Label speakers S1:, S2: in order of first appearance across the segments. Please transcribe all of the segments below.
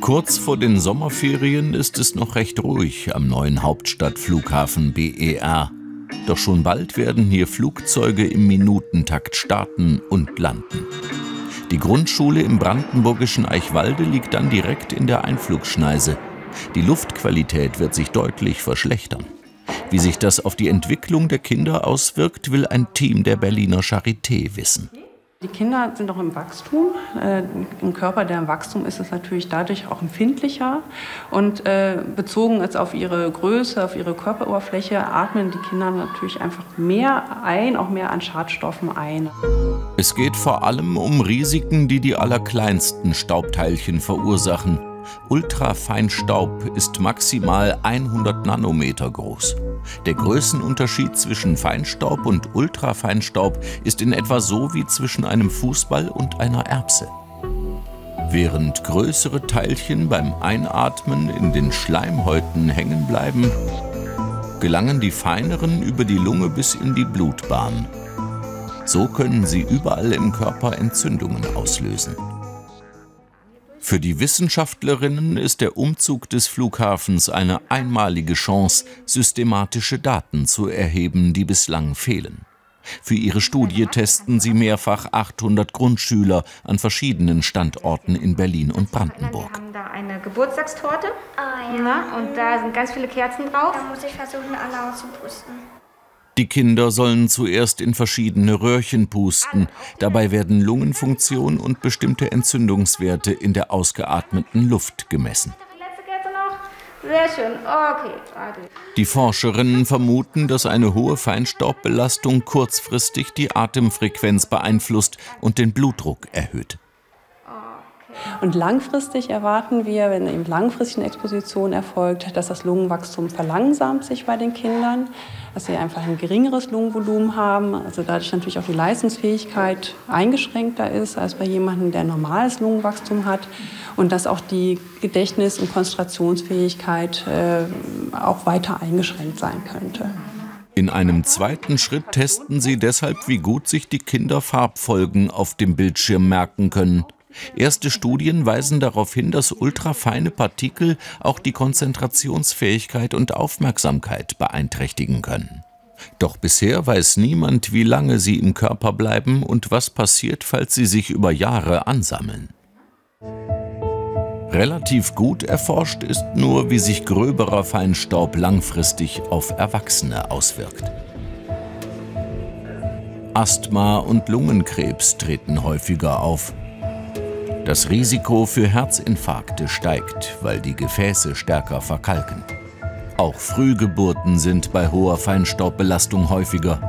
S1: Kurz vor den Sommerferien ist es noch recht ruhig am neuen Hauptstadtflughafen BER. Doch schon bald werden hier Flugzeuge im Minutentakt starten und landen. Die Grundschule im brandenburgischen Eichwalde liegt dann direkt in der Einflugschneise. Die Luftqualität wird sich deutlich verschlechtern. Wie sich das auf die Entwicklung der Kinder auswirkt, will ein Team der Berliner Charité wissen.
S2: Die Kinder sind noch im Wachstum. Äh, Ein Körper, der im Wachstum ist, ist natürlich dadurch auch empfindlicher. Und äh, bezogen jetzt auf ihre Größe, auf ihre Körperoberfläche, atmen die Kinder natürlich einfach mehr ein, auch mehr an Schadstoffen ein.
S1: Es geht vor allem um Risiken, die die allerkleinsten Staubteilchen verursachen. Ultrafeinstaub ist maximal 100 Nanometer groß. Der Größenunterschied zwischen Feinstaub und Ultrafeinstaub ist in etwa so wie zwischen einem Fußball und einer Erbse. Während größere Teilchen beim Einatmen in den Schleimhäuten hängen bleiben, gelangen die feineren über die Lunge bis in die Blutbahn. So können sie überall im Körper Entzündungen auslösen. Für die Wissenschaftlerinnen ist der Umzug des Flughafens eine einmalige Chance, systematische Daten zu erheben, die bislang fehlen. Für ihre Studie testen sie mehrfach 800 Grundschüler an verschiedenen Standorten in Berlin und Brandenburg.
S3: Wir haben da eine Geburtstagstorte
S4: Ah, ja.
S3: na, und da sind ganz viele Kerzen drauf.
S4: Da muss ich versuchen, alle auszupusten.
S1: Die Kinder sollen zuerst in verschiedene Röhrchen pusten. Dabei werden Lungenfunktion und bestimmte Entzündungswerte in der ausgeatmeten Luft gemessen.
S3: Sehr schön. Okay.
S1: Die Forscherinnen vermuten, dass eine hohe Feinstaubbelastung kurzfristig die Atemfrequenz beeinflusst und den Blutdruck erhöht.
S2: Und langfristig erwarten wir, wenn eben langfristig eine Exposition erfolgt, dass das Lungenwachstum verlangsamt sich bei den Kindern, dass sie einfach ein geringeres Lungenvolumen haben, also dadurch natürlich auch die Leistungsfähigkeit eingeschränkter ist als bei jemandem, der normales Lungenwachstum hat und dass auch die Gedächtnis- und Konzentrationsfähigkeit äh, auch weiter eingeschränkt sein könnte.
S1: In einem zweiten Schritt testen sie deshalb, wie gut sich die Kinder Farbfolgen auf dem Bildschirm merken können. Erste Studien weisen darauf hin, dass ultrafeine Partikel auch die Konzentrationsfähigkeit und Aufmerksamkeit beeinträchtigen können. Doch bisher weiß niemand, wie lange sie im Körper bleiben und was passiert, falls sie sich über Jahre ansammeln. Relativ gut erforscht ist nur, wie sich gröberer Feinstaub langfristig auf Erwachsene auswirkt. Asthma und Lungenkrebs treten häufiger auf. Das Risiko für Herzinfarkte steigt, weil die Gefäße stärker verkalken. Auch Frühgeburten sind bei hoher Feinstaubbelastung häufiger.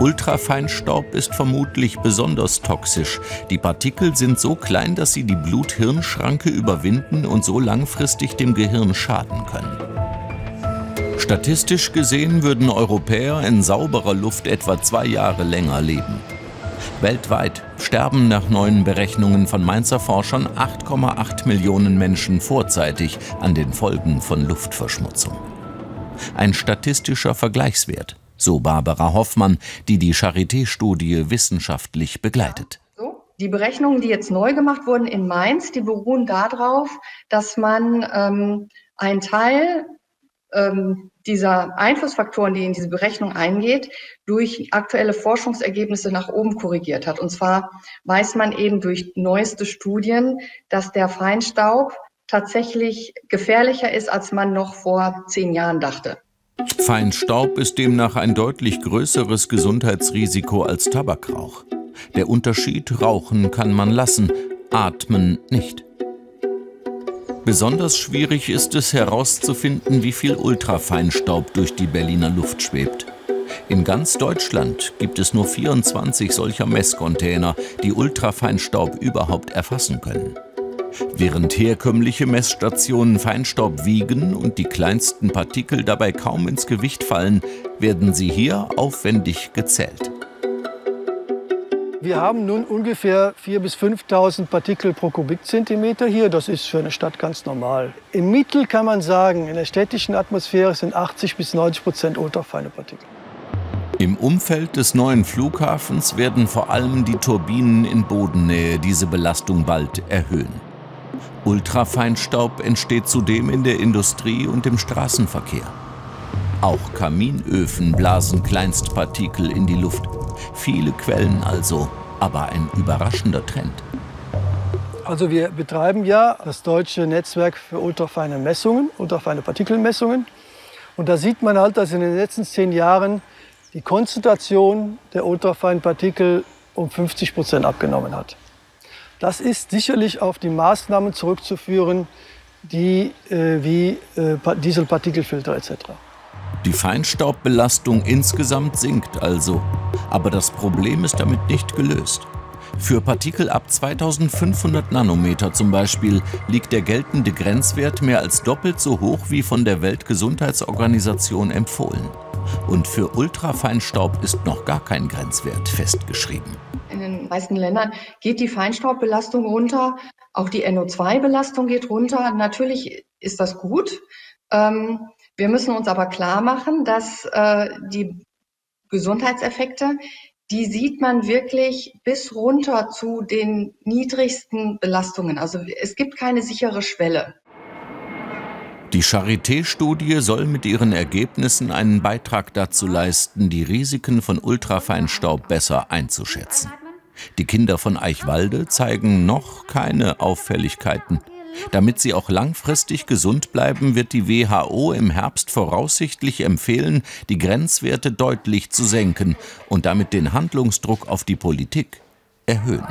S1: Ultrafeinstaub ist vermutlich besonders toxisch. Die Partikel sind so klein, dass sie die Blut-Hirn-Schranke überwinden und so langfristig dem Gehirn schaden können. Statistisch gesehen würden Europäer in sauberer Luft etwa zwei Jahre länger leben. Weltweit sterben nach neuen Berechnungen von Mainzer Forschern 8,8 Millionen Menschen vorzeitig an den Folgen von Luftverschmutzung. Ein statistischer Vergleichswert, so Barbara Hoffmann, die die Charité-Studie wissenschaftlich begleitet.
S5: Die Berechnungen, die jetzt neu gemacht wurden in Mainz, die beruhen darauf, dass man ähm, einen Teil ähm, dieser Einflussfaktoren, die in diese Berechnung eingeht, durch aktuelle Forschungsergebnisse nach oben korrigiert hat. Und zwar weiß man eben durch neueste Studien, dass der Feinstaub tatsächlich gefährlicher ist, als man noch vor zehn Jahren dachte.
S1: Feinstaub ist demnach ein deutlich größeres Gesundheitsrisiko als Tabakrauch. Der Unterschied, rauchen kann man lassen, atmen nicht. Besonders schwierig ist es herauszufinden, wie viel Ultrafeinstaub durch die Berliner Luft schwebt. In ganz Deutschland gibt es nur 24 solcher Messcontainer, die Ultrafeinstaub überhaupt erfassen können. Während herkömmliche Messstationen Feinstaub wiegen und die kleinsten Partikel dabei kaum ins Gewicht fallen, werden sie hier aufwendig gezählt.
S6: Wir haben nun ungefähr 4.000 bis 5.000 Partikel pro Kubikzentimeter hier. Das ist für eine Stadt ganz normal. Im Mittel kann man sagen, in der städtischen Atmosphäre sind 80 bis 90 Prozent ultrafeine Partikel.
S1: Im Umfeld des neuen Flughafens werden vor allem die Turbinen in Bodennähe diese Belastung bald erhöhen. Ultrafeinstaub entsteht zudem in der Industrie und im Straßenverkehr. Auch Kaminöfen blasen Kleinstpartikel in die Luft. Viele Quellen also, aber ein überraschender Trend.
S6: Also wir betreiben ja das deutsche Netzwerk für ultrafeine Messungen, ultrafeine Partikelmessungen. Und da sieht man halt, dass in den letzten zehn Jahren die Konzentration der ultrafeinen Partikel um 50 Prozent abgenommen hat. Das ist sicherlich auf die Maßnahmen zurückzuführen, die äh, wie äh, Dieselpartikelfilter etc.
S1: Die Feinstaubbelastung insgesamt sinkt also, aber das Problem ist damit nicht gelöst. Für Partikel ab 2500 Nanometer zum Beispiel liegt der geltende Grenzwert mehr als doppelt so hoch wie von der Weltgesundheitsorganisation empfohlen. Und für Ultrafeinstaub ist noch gar kein Grenzwert festgeschrieben.
S5: In den meisten Ländern geht die Feinstaubbelastung runter, auch die NO2-Belastung geht runter. Natürlich ist das gut. Ähm, wir müssen uns aber klar machen, dass äh, die Gesundheitseffekte, die sieht man wirklich bis runter zu den niedrigsten Belastungen. Also es gibt keine sichere Schwelle.
S1: Die Charité-Studie soll mit ihren Ergebnissen einen Beitrag dazu leisten, die Risiken von Ultrafeinstaub besser einzuschätzen. Die Kinder von Eichwalde zeigen noch keine Auffälligkeiten. Damit sie auch langfristig gesund bleiben, wird die WHO im Herbst voraussichtlich empfehlen, die Grenzwerte deutlich zu senken und damit den Handlungsdruck auf die Politik erhöhen.